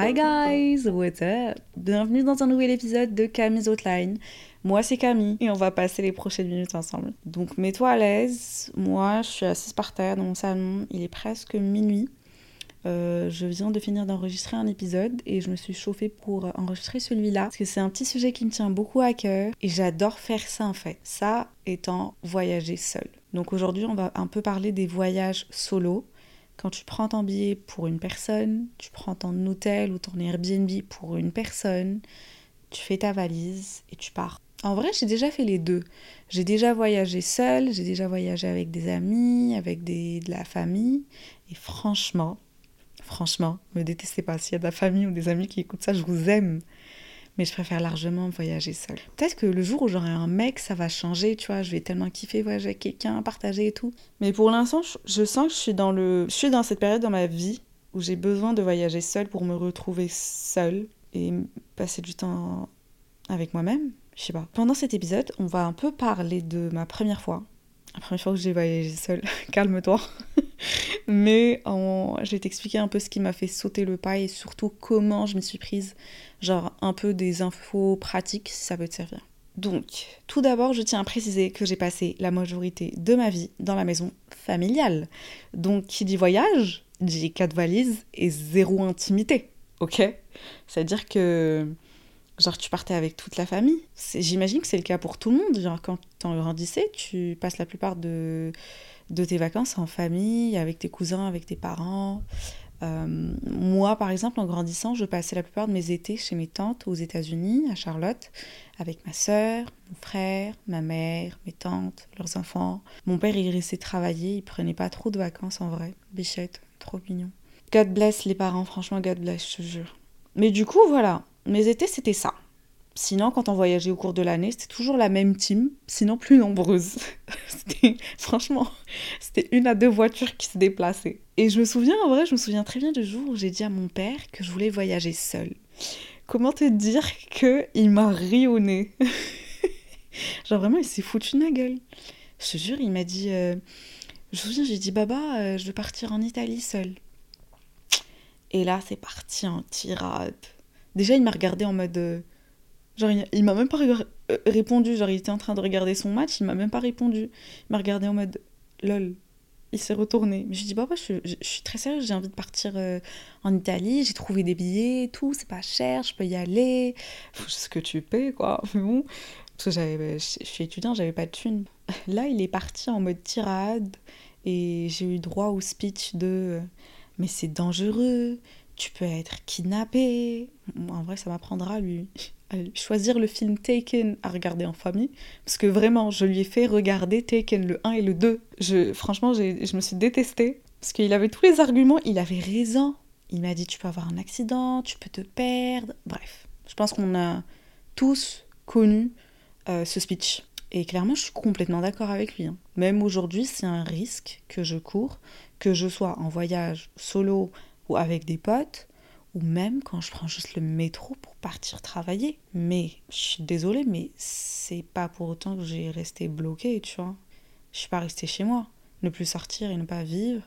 Hi guys, what's up? Bienvenue dans un nouvel épisode de Camille's Outline. Moi c'est Camille et on va passer les prochaines minutes ensemble. Donc mets-toi à l'aise. Moi je suis assise par terre dans mon salon. Il est presque minuit. Euh, je viens de finir d'enregistrer un épisode et je me suis chauffée pour enregistrer celui-là parce que c'est un petit sujet qui me tient beaucoup à cœur et j'adore faire ça en fait. Ça étant voyager seul. Donc aujourd'hui, on va un peu parler des voyages solo. Quand tu prends ton billet pour une personne, tu prends ton hôtel ou ton Airbnb pour une personne, tu fais ta valise et tu pars. En vrai, j'ai déjà fait les deux. J'ai déjà voyagé seul, j'ai déjà voyagé avec des amis, avec de la famille. Et franchement, Franchement, me détestez pas. S'il y a de la famille ou des amis qui écoutent ça, je vous aime. Mais je préfère largement voyager seule. Peut-être que le jour où j'aurai un mec, ça va changer, tu vois. Je vais tellement kiffer voyager avec quelqu'un, partager et tout. Mais pour l'instant, je sens que je suis dans le, je suis dans cette période dans ma vie où j'ai besoin de voyager seule pour me retrouver seule et passer du temps avec moi-même. Je sais pas. Pendant cet épisode, on va un peu parler de ma première fois. La première fois que j'ai voyagé seule. Calme-toi. Mais je vais t'expliquer un peu ce qui m'a fait sauter le pas et surtout comment je me suis prise, genre un peu des infos pratiques si ça peut te servir. Donc, tout d'abord, je tiens à préciser que j'ai passé la majorité de ma vie dans la maison familiale. Donc, qui dit voyage, dit quatre valises et zéro intimité. Ok? C'est-à-dire que, genre, tu partais avec toute la famille. J'imagine que c'est le cas pour tout le monde. Genre, quand tu grandissais, tu passes la plupart de de tes vacances en famille, avec tes cousins, avec tes parents. Euh, moi, par exemple, en grandissant, je passais la plupart de mes étés chez mes tantes aux États-Unis, à Charlotte, avec ma sœur, mon frère, ma mère, mes tantes, leurs enfants. Mon père, il restait travailler, il prenait pas trop de vacances en vrai. Bichette, trop mignon. God bless les parents, franchement, God bless, je te jure. Mais du coup, voilà, mes étés, c'était ça. Sinon, quand on voyageait au cours de l'année, c'était toujours la même team, sinon plus nombreuse. franchement, c'était une à deux voitures qui se déplaçaient. Et je me souviens, en vrai, je me souviens très bien du jour où j'ai dit à mon père que je voulais voyager seule. Comment te dire que il m'a ri au nez Genre vraiment, il s'est foutu de ma gueule. Je te jure, il m'a dit... Euh, je me souviens, j'ai dit, Baba, euh, je veux partir en Italie seule. Et là, c'est parti en tirade. Déjà, il m'a regardé en mode... Euh, Genre, il, m'a même pas euh, répondu. Genre, il était en train de regarder son match, il m'a même pas répondu. Il m'a regardé en mode lol. Il s'est retourné. Mais je dis, papa, je, je, suis très sérieuse, j'ai envie de partir euh, en Italie, j'ai trouvé des billets et tout, c'est pas cher, je peux y aller. Ce que tu payes, quoi. Mais bon, parce que j'avais, je suis étudiant, j'avais pas de thunes. Là, il est parti en mode tirade et j'ai eu droit au speech de mais c'est dangereux, tu peux être kidnappé. En vrai, ça m'apprendra, lui choisir le film Taken à regarder en famille. Parce que vraiment, je lui ai fait regarder Taken le 1 et le 2. Je, franchement, je me suis détestée. Parce qu'il avait tous les arguments, il avait raison. Il m'a dit tu peux avoir un accident, tu peux te perdre. Bref, je pense qu'on a tous connu euh, ce speech. Et clairement, je suis complètement d'accord avec lui. Hein. Même aujourd'hui, c'est un risque que je cours, que je sois en voyage solo ou avec des potes ou même quand je prends juste le métro pour partir travailler. Mais je suis désolée, mais c'est pas pour autant que j'ai resté bloquée, tu vois. Je suis pas restée chez moi. Ne plus sortir et ne pas vivre.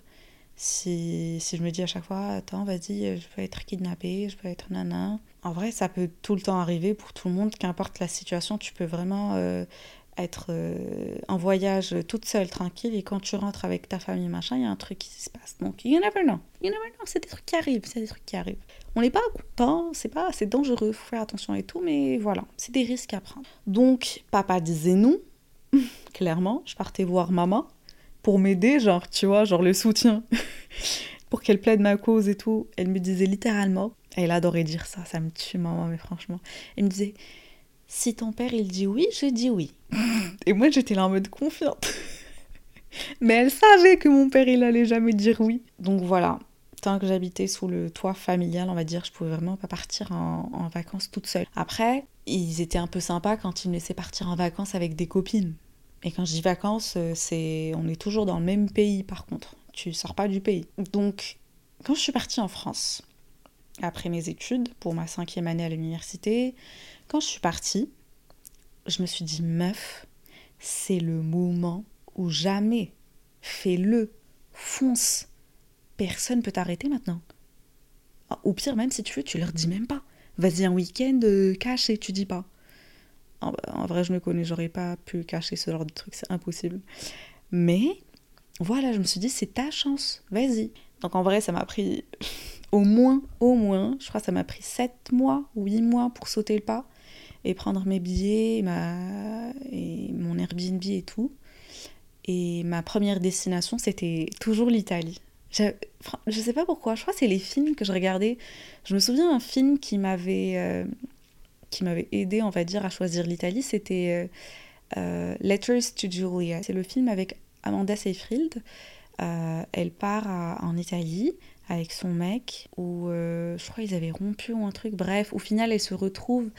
Si, si je me dis à chaque fois, attends, vas-y, je peux être kidnappée, je peux être nana. En vrai, ça peut tout le temps arriver pour tout le monde, qu'importe la situation, tu peux vraiment euh, être euh, en voyage toute seule, tranquille, et quand tu rentres avec ta famille, machin, il y a un truc qui se passe. Donc, you never know. You never know. C'est des trucs qui arrivent. C'est des trucs qui arrivent. On n'est pas content, c'est pas, c'est dangereux, faut faire attention et tout, mais voilà, c'est des risques à prendre. Donc, papa disait non, clairement. Je partais voir maman pour m'aider, genre, tu vois, genre le soutien, pour qu'elle plaide ma cause et tout. Elle me disait littéralement, elle adorait dire ça, ça me tue maman, mais franchement. Elle me disait, si ton père il dit oui, je dis oui. Et moi j'étais là en mode confiante. Mais elle savait que mon père, il allait jamais dire oui. Donc voilà, tant que j'habitais sous le toit familial, on va dire, je pouvais vraiment pas partir en, en, vacances toute seule. Après, ils étaient un peu sympas quand ils me laissaient partir en vacances avec des copines. Et quand je dis vacances, euh, c'est on est toujours dans le même pays par contre. Tu sors pas du pays. Donc, quand je suis partie en France, après mes études, pour ma cinquième année à l'université, quand je suis partie, je me suis dit, meuf, c'est le moment ou jamais. Fais-le. Fonce. Personne peut t'arrêter maintenant. Ah, au pire, même si tu veux, tu leur dis même pas. Vas-y un week-end, euh, cache et tu dis pas. En, vrai, je me connais, j'aurais pas pu cacher ce genre de truc, c'est impossible. Mais voilà, je me suis dit, c'est ta chance, vas-y. Donc en vrai, ça m'a pris au moins, au moins, je crois ça m'a pris 7 mois ou 8 mois pour sauter le pas et prendre mes billets, ma... et mon Airbnb et tout. Et ma première destination, c'était toujours l'Italie. Je... je sais pas pourquoi, je crois que c'est les films que je regardais. Je me souviens d'un film qui m'avait euh, aidé, on va dire, à choisir l'Italie, c'était euh, euh, Letters to Julia. C'est le film avec Amanda Seyfried. elle part en Italie avec son mec, où je crois qu'ils avaient rompu ou un truc. Bref, au final, elle se retrouve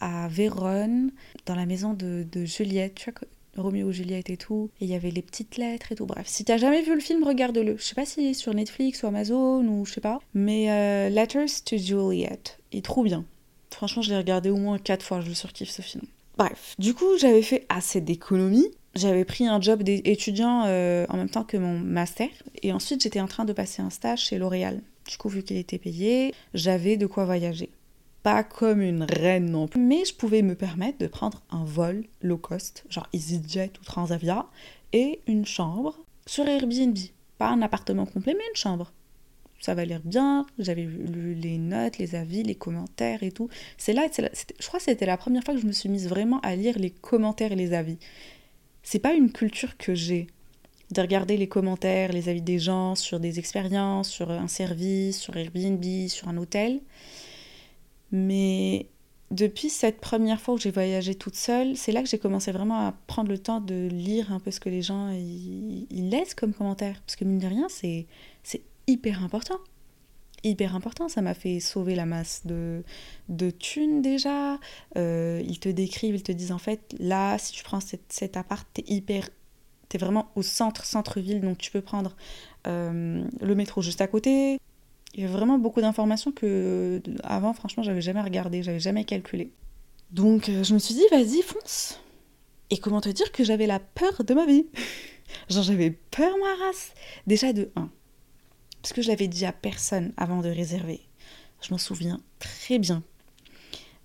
à Vérone, dans la maison de, Juliette. Tu vois, Roméo Juliette et tout, et il y avait les petites lettres et tout. Bref, si t'as jamais vu le film, regarde-le. Je sais pas s'il est sur Netflix ou Amazon ou je sais pas, mais euh, Letters to Juliet, il est trop bien. Franchement, je l'ai regardé au moins quatre fois, je le surkiffe ce film. Bref, du coup, j'avais fait assez d'économies. J'avais pris un job d'étudiant euh, en même temps que mon master, et ensuite j'étais en train de passer un stage chez L'Oréal. Du coup, vu qu'il était payé, j'avais de quoi voyager pas comme une reine non plus, mais je pouvais me permettre de prendre un vol low cost, genre EasyJet ou Transavia, et une chambre sur Airbnb. Pas un appartement complet, mais une chambre. Ça va l'air bien, j'avais lu les notes, les avis, les commentaires et tout. C'est là, je crois que c'était la première fois que je me suis mise vraiment à lire les commentaires et les avis. C'est pas une culture que j'ai de regarder les commentaires, les avis des gens sur des expériences, sur un service, sur Airbnb, sur un hôtel. Mais depuis cette première fois où j'ai voyagé toute seule, c'est là que j'ai commencé vraiment à prendre le temps de lire un peu ce que les gens laissent comme commentaires. Parce que mine de rien, c'est hyper important. Hyper important, ça m'a fait sauver la masse de, de thunes déjà. Euh, ils te décrivent, ils te disent en fait, là, si tu prends cette, cet appart, t'es hyper. T'es vraiment au centre, centre-ville, donc tu peux prendre euh, le métro juste à côté. Il y a vraiment beaucoup d'informations que avant, franchement, j'avais jamais regardé, j'avais jamais calculé. Donc euh, je me suis dit, vas-y, fonce. Et comment te dire que j'avais la peur de ma vie? Genre j'avais peur ma race. Déjà de 1. Parce que je l'avais dit à personne avant de réserver. Je m'en souviens très bien.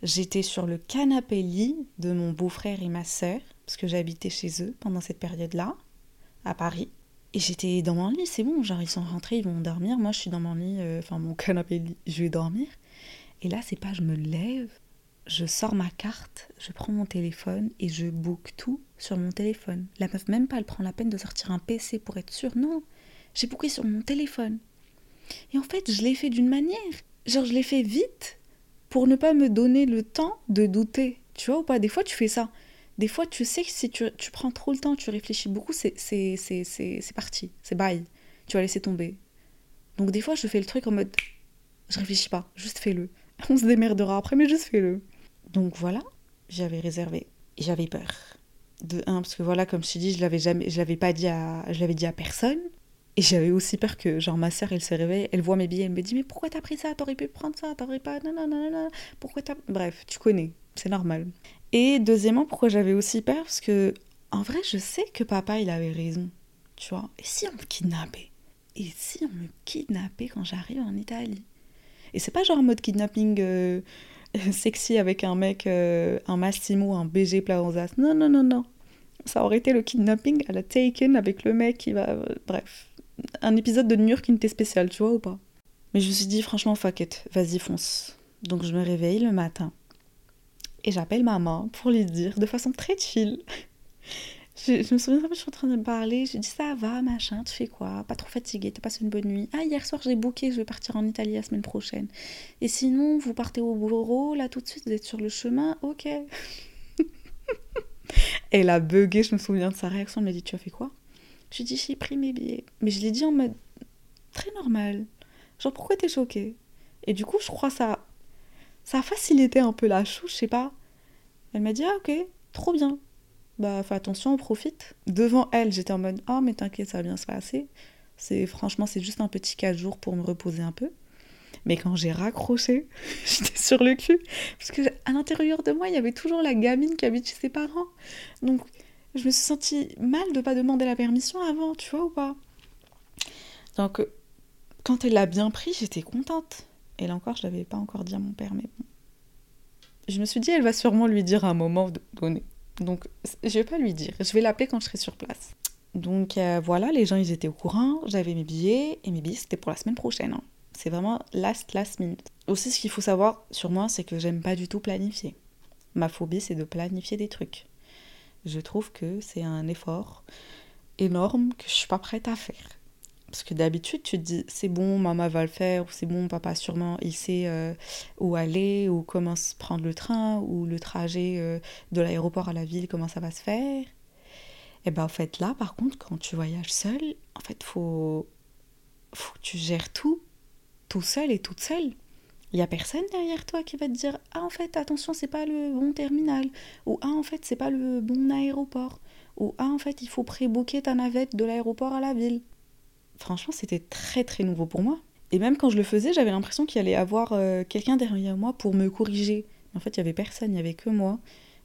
J'étais sur le canapé lit de mon beau-frère et ma sœur, parce que j'habitais chez eux pendant cette période-là, à Paris. Et j'étais dans mon lit, c'est bon, genre ils sont rentrés, ils vont dormir. Moi je suis dans mon lit, euh, enfin mon canapé lit, je vais dormir. Et là, c'est pas je me lève, je sors ma carte, je prends mon téléphone et je book tout sur mon téléphone. La meuf, même pas, elle prend la peine de sortir un PC pour être sûre. Non, j'ai booké sur mon téléphone. Et en fait, je l'ai fait d'une manière. Genre, je l'ai fait vite pour ne pas me donner le temps de douter. Tu vois ou pas? Des fois, tu fais ça. Des fois, tu sais que si tu, prends trop le temps, tu réfléchis beaucoup, c'est parti, c'est bye. Tu vas laisser tomber. Donc des fois, je fais le truc en mode, je réfléchis pas, juste fais-le. On se démerdera après, mais juste fais-le. Donc voilà, j'avais réservé. J'avais peur. De un, parce que voilà, comme je t'ai dit, je l'avais jamais, je l'avais pas dit à, je l'avais dit à personne. Et j'avais aussi peur que, genre, ma soeur, elle se réveille, elle voit mes billets, elle me dit, mais pourquoi t'as pris ça? T'aurais pu prendre ça, t'aurais pas, non, non, non, non, pourquoi t'as... Bref, tu connais, c'est normal. Et deuxièmement, pourquoi j'avais aussi peur? Parce que, en vrai, je sais que papa, il avait raison. Tu vois Et si on me kidnappait? Et si on me kidnappait quand j'arrive en Italie? Et c'est pas genre en mode kidnapping euh, sexy avec un mec, euh, un Massimo, un BG Plaza. Non, non, non, non. Ça aurait été le kidnapping à la Taken avec le mec qui va. Euh, bref. Un épisode de New York qui était spécial, tu vois ou pas Mais je me suis dit, franchement, fuck it, vas-y, fonce. Donc je me réveille le matin et j'appelle maman pour lui dire de façon très chill. Je, me souviens, je suis en train de me parler, je dis ça va, machin, tu fais quoi? Pas trop fatigué, t'as passé une bonne nuit Ah, hier soir j'ai booké, je vais partir en Italie la semaine prochaine. Et sinon, vous partez au bureau, là tout de suite, vous êtes sur le chemin, ok. Elle a bugué, je me souviens de sa réaction, elle m'a dit Tu as fait quoi? Je lui dis j'ai pris mes billets. Mais je l'ai dit en mode très normal. Genre pourquoi t'es choquée? Et du coup je crois ça ça a facilité un peu la chou, je sais pas. Elle m'a dit ah ok, trop bien. Bah fais attention, on profite. Devant elle, j'étais en mode oh mais t'inquiète, ça va bien se passer. C'est franchement c'est juste un petit 4 jours pour me reposer un peu. Mais quand j'ai raccroché, j'étais sur le cul. Parce que à l'intérieur de moi, il y avait toujours la gamine qui habite chez ses parents. Donc je me suis sentie mal de pas demander la permission avant, tu vois ou pas Donc quand elle l'a bien pris, j'étais contente. Et là encore, je l'avais pas encore dit à mon père, mais bon. Je me suis dit, elle va sûrement lui dire à un moment donné. Donc, je vais pas lui dire. Je vais l'appeler quand je serai sur place. Donc euh, voilà, les gens ils étaient au courant, j'avais mes billets et mes billets c'était pour la semaine prochaine. Hein. C'est vraiment last last minute. Aussi ce qu'il faut savoir sur moi c'est que j'aime pas du tout planifier. Ma phobie c'est de planifier des trucs. Je trouve que c'est un effort énorme que je suis pas prête à faire. Parce que d'habitude, tu te dis, c'est bon, maman va le faire, ou c'est bon, papa sûrement, il sait euh, où aller, ou comment prendre le train, ou le trajet euh, de l'aéroport à la ville, comment ça va se faire. Et ben en fait, là, par contre, quand tu voyages seul, en fait, faut, faut tu gères tout, tout seul et toute seule. Il n'y a personne derrière toi qui va te dire Ah, en fait, attention, c'est pas le bon terminal. Ou Ah, en fait, c'est pas le bon aéroport. Ou Ah, en fait, il faut pré-booker ta navette de l'aéroport à la ville franchement, c'était très très nouveau pour moi. Et même quand je le faisais, j'avais l'impression qu'il allait avoir euh, quelqu'un derrière moi pour me corriger. En fait, il n'y avait personne, il n'y avait que moi,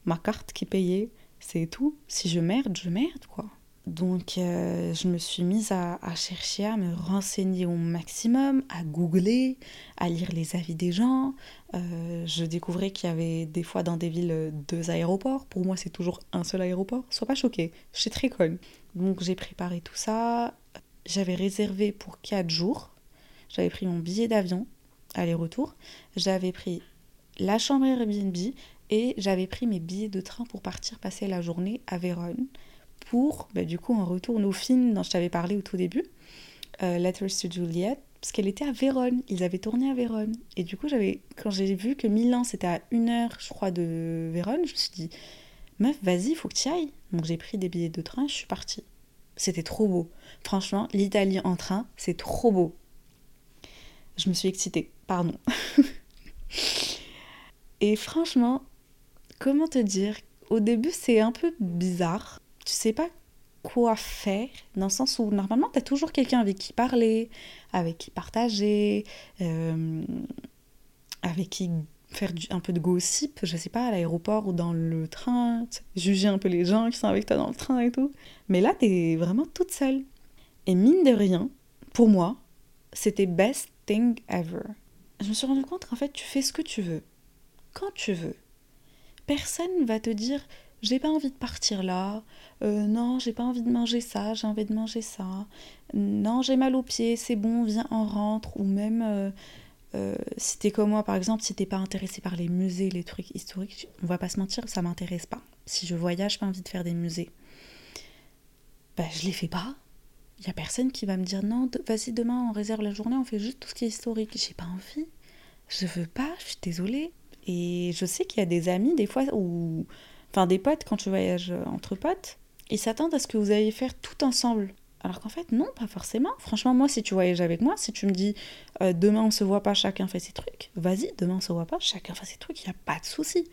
ma carte qui payait, c'est tout. Si je merde, je merde, quoi. Donc, euh, je me suis mise à, chercher, à me renseigner au maximum, à googler, à lire les avis des gens. Euh, je découvrais qu'il y avait des fois dans des villes deux aéroports. Pour moi, c'est toujours un seul aéroport. Sois pas choqué, je suis très conne. Donc, j'ai préparé tout ça j'avais réservé pour 4 jours. J'avais pris mon billet d'avion, aller-retour. J'avais pris la chambre Airbnb et j'avais pris mes billets de train pour partir passer la journée à Vérone. Pour, bah, du coup, on retourne au film dont je t'avais parlé au tout début, euh, Letters to Juliet, parce qu'elle était à Vérone. Ils avaient tourné à Vérone. Et du coup, j'avais, quand j'ai vu que Milan c'était à une heure, je crois, de Vérone, je me suis dit, meuf, vas-y, faut que tu ailles. Donc j'ai pris des billets de train, je suis partie. C'était trop beau. Franchement, l'Italie en train, c'est trop beau. Je me suis excitée, pardon. Et franchement, comment te dire? Au début, c'est un peu bizarre. Tu sais pas quoi faire, dans le sens où normalement, tu as toujours quelqu'un avec qui parler, avec qui partager, euh, avec qui faire un peu de gossip, je sais pas, à l'aéroport ou dans le train, juger un peu les gens qui sont avec toi dans le train et tout. Mais là, t'es vraiment toute seule. Et mine de rien, pour moi, c'était best thing ever. Je me suis rendu compte qu'en fait, tu fais ce que tu veux, quand tu veux. Personne va te dire j'ai pas envie de partir là, euh, non, j'ai pas envie de manger ça, j'ai envie de manger ça, non, j'ai mal aux pieds, c'est bon, viens, en rentre, ou même euh, euh, si t'es comme moi, par exemple, si t'es pas intéressé par les musées, les trucs historiques, on va pas se mentir, ça m'intéresse pas. Si je voyage, pas envie de faire des musées. Ben, je les fais pas. Il y a personne qui va me dire non, vas-y, demain on réserve la journée, on fait juste tout ce qui est historique. J'ai pas envie. Je veux pas, je suis désolée. Et je sais qu'il y a des amis, des fois, ou. Enfin, des potes, quand tu voyages entre potes, ils s'attendent à ce que vous alliez faire tout ensemble. Alors qu'en fait, non, pas forcément. Franchement, moi, si tu voyages avec moi, si tu me dis euh, demain on se voit pas, chacun fait ses trucs, vas-y, demain on se voit pas, chacun fait ses trucs, il n'y a pas de souci.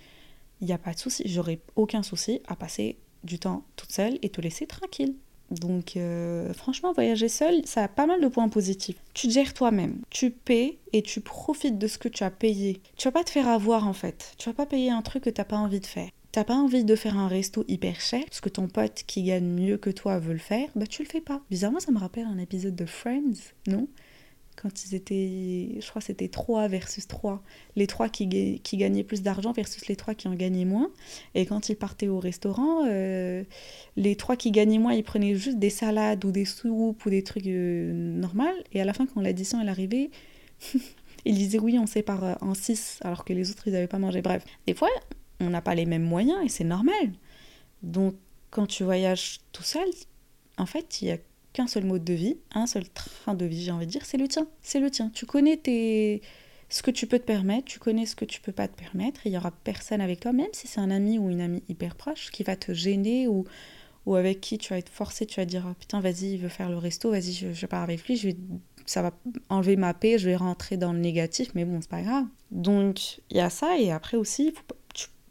Il n'y a pas de souci. J'aurais aucun souci à passer du temps toute seule et te laisser tranquille. Donc, euh, franchement, voyager seul, ça a pas mal de points positifs. Tu gères toi-même, tu paies et tu profites de ce que tu as payé. Tu vas pas te faire avoir en fait. Tu vas pas payer un truc que tu n'as pas envie de faire. T'as pas envie de faire un resto hyper cher parce que ton pote qui gagne mieux que toi veut le faire, bah tu le fais pas. Bizarrement, ça me rappelle un épisode de Friends, non? Quand ils étaient, je crois c'était 3 versus 3. Les 3 qui, gagnaient plus d'argent versus les 3 qui en gagnaient moins. Et quand ils partaient au restaurant, euh, les 3 qui gagnaient moins, ils prenaient juste des salades ou des soupes ou des trucs euh, normaux. Et à la fin, quand l'addition est arrivée, ils disaient oui, on sépare en 6 alors que les autres, ils n'avaient pas mangé. Bref, des fois, on n'a pas les mêmes moyens et c'est normal. Donc quand tu voyages tout seul, en fait, il n'y a qu'un seul mode de vie, un seul train de vie, j'ai envie de dire, c'est le tien. C'est le tien. Tu connais tes... ce que tu peux te permettre, tu connais ce que tu peux pas te permettre. Il y aura personne avec toi, même si c'est un ami ou une amie hyper proche, qui va te gêner ou, ou avec qui tu vas être forcé, tu vas dire oh, putain, vas-y, il veut faire le resto, vas-y, je, je pars avec lui, je vais, ça va enlever ma paix, je vais rentrer dans le négatif, mais bon, c'est pas grave. Donc, il y a ça, et après aussi, faut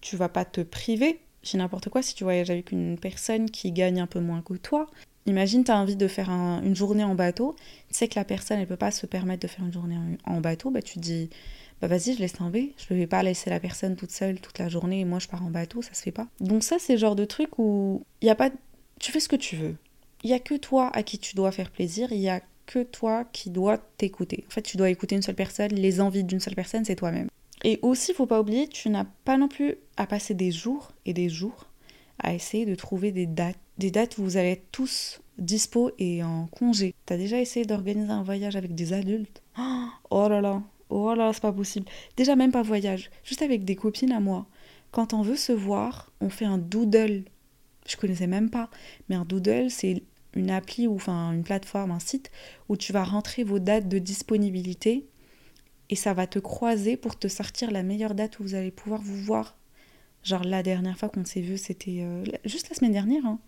tu, vas pas te priver. J'ai n'importe quoi si tu voyages avec une personne qui gagne un peu moins que toi. Imagine, tu as envie de faire une journée en bateau, tu sais que la personne, elle peut pas se permettre de faire une journée en, bateau, bah tu dis bah vas-y, je laisse tomber. Je ne vais pas laisser la personne toute seule toute la journée et moi je pars en bateau, ça se fait pas. Donc ça, c'est le genre de truc où il a pas, tu fais ce que tu veux. Il y a que toi à qui tu dois faire plaisir. Il y a que toi qui dois t'écouter. En fait, tu dois écouter une seule personne. Les envies d'une seule personne, c'est toi-même. Et aussi, faut pas oublier, tu n'as pas non plus à passer des jours et des jours à essayer de trouver des dates, des dates où vous allez être tous dispo et en congé. T'as déjà essayé d'organiser un voyage avec des adultes? Oh là là, Oh là, c'est pas possible. Déjà, même pas voyage. Juste avec des copines à moi. Quand on veut se voir, on fait un doodle. Je connaissais même pas. Mais un doodle, c'est une appli ou enfin une plateforme, un site où tu vas rentrer vos dates de disponibilité et ça va te croiser pour te sortir la meilleure date où vous allez pouvoir vous voir. Genre la dernière fois qu'on s'est vu, c'était euh, juste la semaine dernière, hein,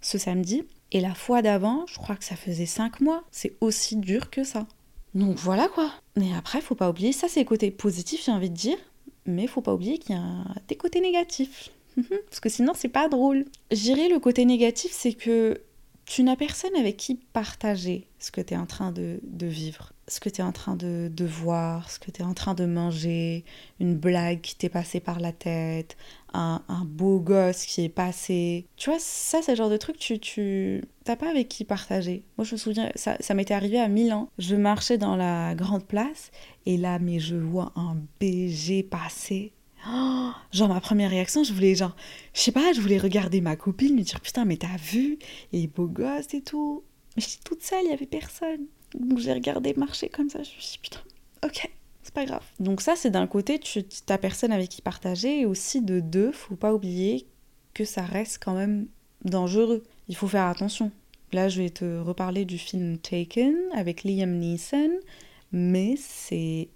ce samedi. Et la fois d'avant, je crois que ça faisait cinq mois. C'est aussi dur que ça. Donc voilà quoi. Mais après, faut pas oublier, ça c'est côté positif, j'ai envie de dire, mais faut pas oublier qu'il y a des côtés négatifs. Parce que sinon, c'est pas drôle. J'irai le côté négatif, c'est que tu n'as personne avec qui partager ce que tu es en train de, vivre, ce que tu es en train de, voir, ce que tu es en train de manger, une blague qui t'est passée par la tête, un, beau gosse qui est passé. Tu vois, ça, c'est le genre de truc, tu, tu t'as pas avec qui partager. Moi, je me souviens, ça, ça m'était arrivé à Milan. Je marchais dans la grande place et là, mais je vois un BG passer. Genre ma première réaction, je voulais genre, je sais pas, je voulais regarder ma copine, lui dire putain mais t'as vu, et beau gosse et tout. Mais j'étais toute seule, il y avait personne. Donc j'ai regardé marcher comme ça, je me suis dit putain, ok, c'est pas grave. Donc ça c'est d'un côté, tu t'as personne avec qui partager, et aussi de deux, faut pas oublier que ça reste quand même dangereux. Il faut faire attention. Là je vais te reparler du film Taken avec Liam Neeson mais c'est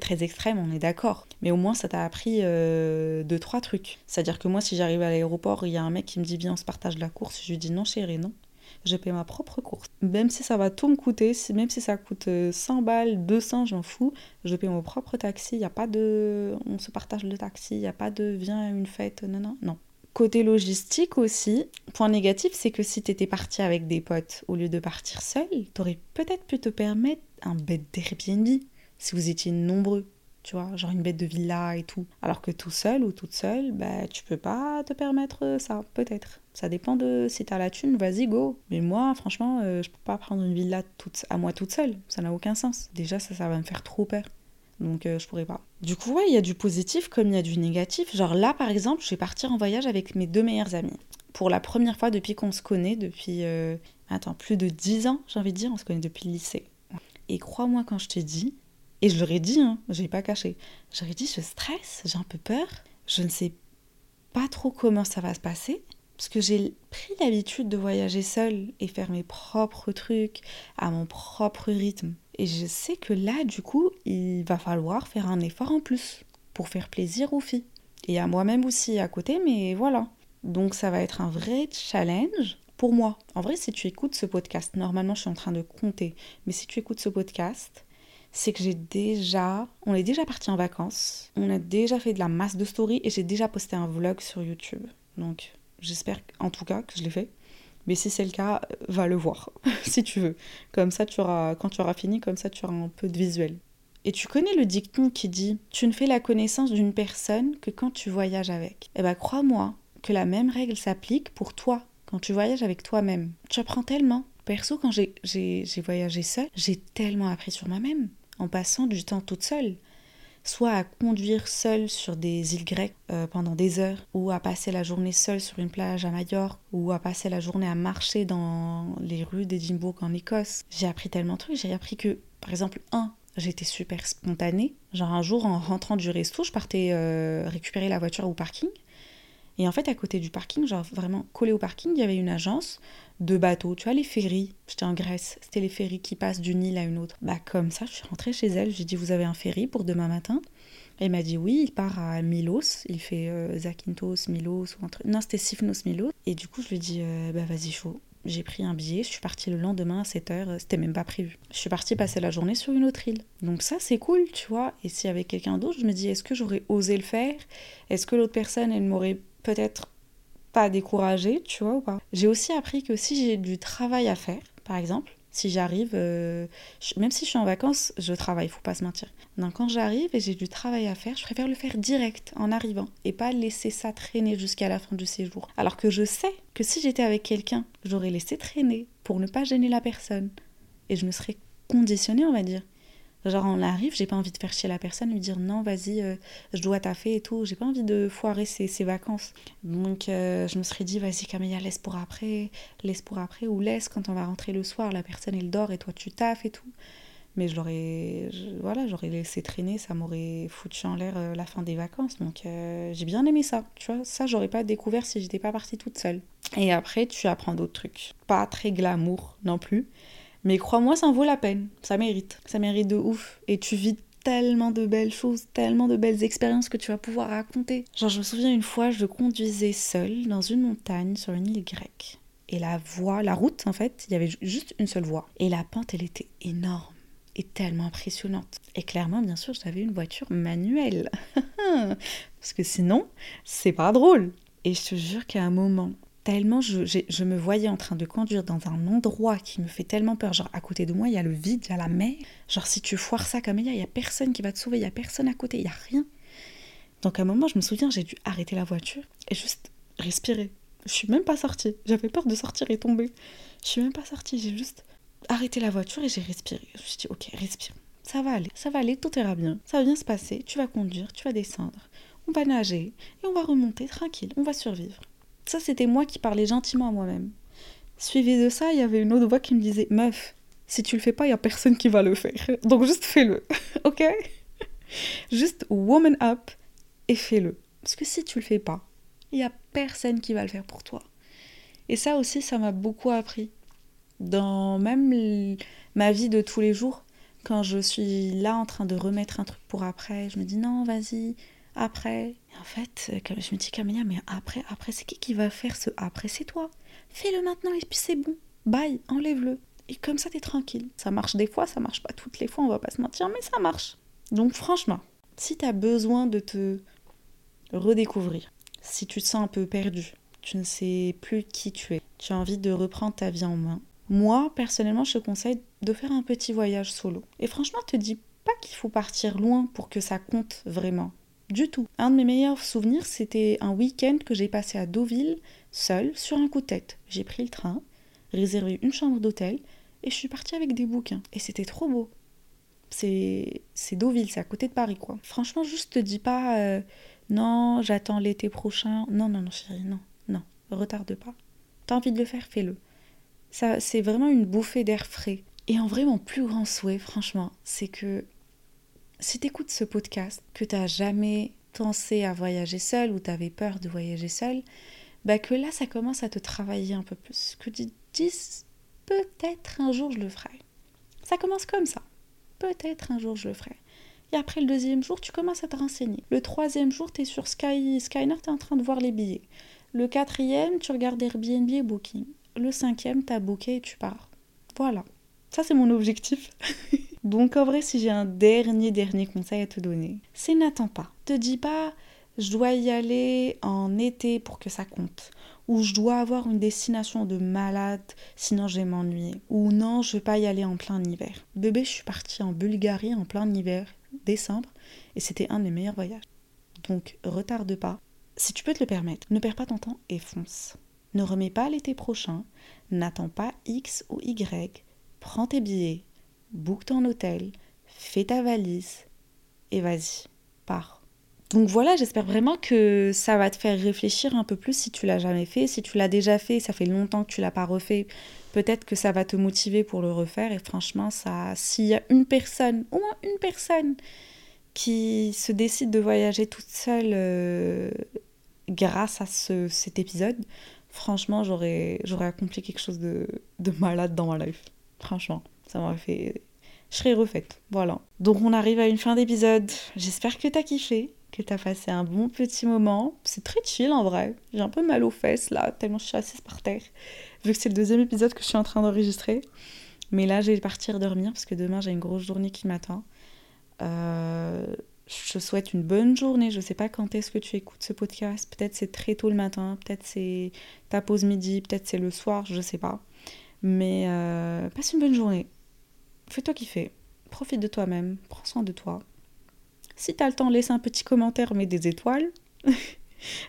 très extrême, on est d'accord. Mais au moins, ça t'a appris euh, deux, trois trucs. C'est-à-dire que moi, si j'arrive à l'aéroport, il y a un mec qui me dit Viens, on se partage la course. Je lui dis Non, chérie, non. Je paie ma propre course. Même si ça va tout me coûter, même si ça coûte 100 euh, balles, 200, j'en fous, je paie mon propre taxi. Il n'y a pas de. On se partage le taxi, il n'y a pas de Viens à une fête, non, non, non. Côté logistique aussi, point négatif, c'est que si t'étais parti avec des potes au lieu de partir seul, t'aurais peut-être pu te permettre un bête d'Airbnb si vous étiez nombreux, tu vois, genre une bête de villa et tout. Alors que tout seul ou toute seule, bah tu peux pas te permettre ça, peut-être. Ça dépend de si t'as la thune, vas-y go. Mais moi, franchement, euh, je peux pas prendre une villa toute, à moi toute seule, ça n'a aucun sens. Déjà, ça, ça va me faire trop peur. Donc euh, je pourrais pas. Du coup, ouais, il y a du positif comme il y a du négatif. Genre là, par exemple, je vais partir en voyage avec mes deux meilleures amies. Pour la première fois depuis qu'on se connaît, depuis... Euh, attends, plus de 10 ans, j'ai envie de dire, on se connaît depuis le lycée. Et crois-moi quand je te dis, et je leur ai dit, hein, je pas caché, j'aurais dit, je stresse, j'ai un peu peur, je ne sais pas trop comment ça va se passer, parce que j'ai pris l'habitude de voyager seule et faire mes propres trucs à mon propre rythme. Et je sais que là, du coup, il va falloir faire un effort en plus pour faire plaisir aux filles. Et à moi-même aussi à côté, mais voilà. Donc ça va être un vrai challenge pour moi. En vrai, si tu écoutes ce podcast, normalement je suis en train de compter, mais si tu écoutes ce podcast, c'est que j'ai déjà, on est déjà parti en vacances, on a déjà fait de la masse de stories et j'ai déjà posté un vlog sur YouTube. Donc j'espère en tout cas que je l'ai fait. Mais si c'est le cas, va le voir, si tu veux. Comme ça, tu auras, quand tu auras fini, comme ça, tu auras un peu de visuel. Et tu connais le dicton qui dit Tu ne fais la connaissance d'une personne que quand tu voyages avec. Eh bien, crois-moi que la même règle s'applique pour toi, quand tu voyages avec toi-même. Tu apprends tellement. Perso, quand j'ai voyagé seule, j'ai tellement appris sur moi-même en passant du temps toute seule soit à conduire seul sur des îles grecques euh, pendant des heures, ou à passer la journée seule sur une plage à Majorque, ou à passer la journée à marcher dans les rues d'Edimbourg en Écosse. J'ai appris tellement de trucs, j'ai appris que, par exemple, un, j'étais super spontanée. Genre un jour, en rentrant du resto, je partais euh, récupérer la voiture au parking. Et en fait, à côté du parking, genre vraiment collé au parking, il y avait une agence de bateaux. Tu vois, les ferries. J'étais en Grèce. C'était les ferries qui passent d'une île à une autre. Bah, comme ça, je suis rentrée chez elle. J'ai dit, vous avez un ferry pour demain matin? Elle m'a dit, oui, il part à Milos. Il fait euh, Zakynthos, Milos ou un. Non, c'était Sifnos, Milos. Et du coup, je lui ai dit, euh, bah, vas-y, chaud. J'ai pris un billet, je suis partie le lendemain à 7h, c'était même pas prévu. Je suis partie passer la journée sur une autre île. Donc ça, c'est cool, tu vois. Et si avec quelqu'un d'autre, je me dis, est-ce que j'aurais osé le faire? Est-ce que l'autre personne, elle m'aurait peut-être pas découragée, tu vois ou pas J'ai aussi appris que si j'ai du travail à faire, par exemple, si j'arrive, euh, même si je suis en vacances, je travaille, faut pas se mentir. Donc quand j'arrive et j'ai du travail à faire, je préfère le faire direct en arrivant et pas laisser ça traîner jusqu'à la fin du séjour. Alors que je sais que si j'étais avec quelqu'un, j'aurais laissé traîner pour ne pas gêner la personne et je me serais conditionnée, on va dire. Genre, on arrive, j'ai pas envie de faire chier la personne, lui dire non, vas-y, euh, je dois taffer et tout. J'ai pas envie de foirer ses, vacances. Donc, euh, je me serais dit, vas-y, Camilla, laisse pour après, laisse pour après, ou laisse quand on va rentrer le soir, la personne, elle dort et toi, tu taffes et tout. Mais je l'aurais, voilà, j'aurais laissé traîner, ça m'aurait foutu en l'air euh, la fin des vacances. Donc, j'ai bien aimé ça, tu vois. Ça, j'aurais pas découvert si j'étais pas partie toute seule. Et après, tu apprends d'autres trucs. Pas très glamour non plus. Mais crois-moi, ça en vaut la peine. Ça mérite. Ça mérite de ouf. Et tu vis tellement de belles choses, tellement de belles expériences que tu vas pouvoir raconter. Genre, je me souviens une fois, je conduisais seule dans une montagne sur une île grecque. Et la voie, la route, en fait, il y avait juste une seule voie. Et la pente, elle était énorme et tellement impressionnante. Et clairement, bien sûr, j'avais une voiture manuelle. Parce que sinon, c'est pas drôle. Et je te jure qu'à un moment, tellement je, me voyais en train de conduire dans un endroit qui me fait tellement peur. Genre, à côté de moi, il y a le vide, il y a la mer. Genre, si tu foires ça comme il y a, il y a personne qui va te sauver, il y a personne à côté, il y a rien. Donc, à un moment, je me souviens, j'ai dû arrêter la voiture et juste respirer. Je suis même pas sortie. J'avais peur de sortir et tomber. Je suis même pas sortie. J'ai juste arrêté la voiture et j'ai respiré. Je me suis dit, ok, respire. Ça va aller, ça va aller, tout ira bien. Ça va bien se passer. Tu vas conduire, tu vas descendre. On va nager et on va remonter tranquille. On va survivre. Ça, c'était moi qui parlais gentiment à moi-même. Suivi de ça, il y avait une autre voix qui me disait Meuf, si tu le fais pas, il y a personne qui va le faire. Donc juste fais-le. ok? Juste woman up et fais-le. Parce que si tu le fais pas, il y a personne qui va le faire pour toi. Et ça aussi, ça m'a beaucoup appris. Dans même ma vie de tous les jours, quand je suis là en train de remettre un truc pour après, je me dis non, vas-y, après. En fait, euh, je me dis, Camilla, mais après, après, c'est qui qui va faire ce après? C'est toi. Fais-le maintenant et puis c'est bon. Bye, enlève-le. Et comme ça, t'es tranquille. Ça marche des fois, ça marche pas toutes les fois, on va pas se mentir, mais ça marche. Donc franchement, si t'as besoin de te redécouvrir, si tu te sens un peu perdu, tu ne sais plus qui tu es, tu as envie de reprendre ta vie en main, moi, personnellement, je te conseille de faire un petit voyage solo. Et franchement, te dis pas qu'il faut partir loin pour que ça compte vraiment du tout. Un de mes meilleurs souvenirs, c'était un week-end que j'ai passé à Deauville, seul, sur un coup de tête. J'ai pris le train, réservé une chambre d'hôtel, et je suis partie avec des bouquins. Et c'était trop beau. C'est, Deauville, c'est à côté de Paris, quoi. Franchement, juste te dis pas, euh, non, j'attends l'été prochain. Non, non, non, chérie, non, non, retarde pas. T'as envie de le faire, fais-le. Ça, c'est vraiment une bouffée d'air frais. Et en vrai, mon plus grand souhait, franchement, c'est que si tu écoutes ce podcast, que tu n'as jamais pensé à voyager seul ou tu avais peur de voyager seul, bah que là, ça commence à te travailler un peu plus. Que tu te dises, peut-être un jour je le ferai. Ça commence comme ça. Peut-être un jour je le ferai. Et après le deuxième jour, tu commences à te renseigner. Le troisième jour, tu es sur Sky, Skyner, tu es en train de voir les billets. Le quatrième, tu regardes Airbnb et Booking. Le cinquième, tu as booké et tu pars. Voilà. Ça, c'est mon objectif. Donc en vrai, si j'ai un dernier, dernier conseil à te donner, c'est n'attends pas. Te dis pas, je dois y aller en été pour que ça compte. Ou je dois avoir une destination de malade, sinon je vais m'ennuyer. Ou non, je vais pas y aller en plein hiver. Bébé, je suis partie en Bulgarie en plein hiver, décembre, et c'était un des meilleurs voyages. Donc retarde pas. Si tu peux te le permettre, ne perds pas ton temps et fonce. Ne remets pas l'été prochain, n'attends pas X ou Y, prends tes billets, book ton hôtel, fais ta valise et vas-y, pars. Donc voilà, j'espère vraiment que ça va te faire réfléchir un peu plus si tu l'as jamais fait. Si tu l'as déjà fait, ça fait longtemps que tu l'as pas refait, peut-être que ça va te motiver pour le refaire. Et franchement, ça, s'il y a une personne, au moins une personne, qui se décide de voyager toute seule euh, grâce à cet épisode, franchement, j'aurais, accompli quelque chose de, de malade dans ma life. Franchement, ça m'aurait fait. Je serais refaite. Voilà. Donc, on arrive à une fin d'épisode. J'espère que t'as kiffé, que t'as passé un bon petit moment. C'est très chill en vrai. J'ai un peu mal aux fesses là, tellement je suis assise par terre. Vu que c'est le deuxième épisode que je suis en train d'enregistrer. Mais là, je vais partir dormir parce que demain, j'ai une grosse journée qui m'attend. Euh, je te souhaite une bonne journée. Je sais pas quand est-ce que tu écoutes ce podcast. Peut-être c'est très tôt le matin, peut-être c'est ta pause midi, peut-être c'est le soir, je sais pas. Mais euh, passe une bonne journée. Fais-toi kiffer. Profite de toi-même. Prends soin de toi. Si t'as le temps, laisse un petit commentaire, mets des étoiles.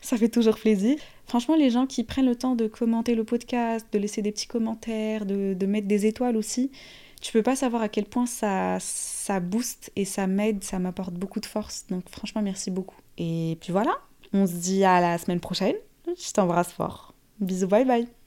ça fait toujours plaisir. Franchement, les gens qui prennent le temps de commenter le podcast, de laisser des petits commentaires, de, de mettre des étoiles aussi, tu peux pas savoir à quel point ça, ça booste et ça m'aide, ça m'apporte beaucoup de force. Donc franchement, merci beaucoup. Et puis voilà, on se dit à la semaine prochaine. Je t'embrasse fort. Bisous, bye bye.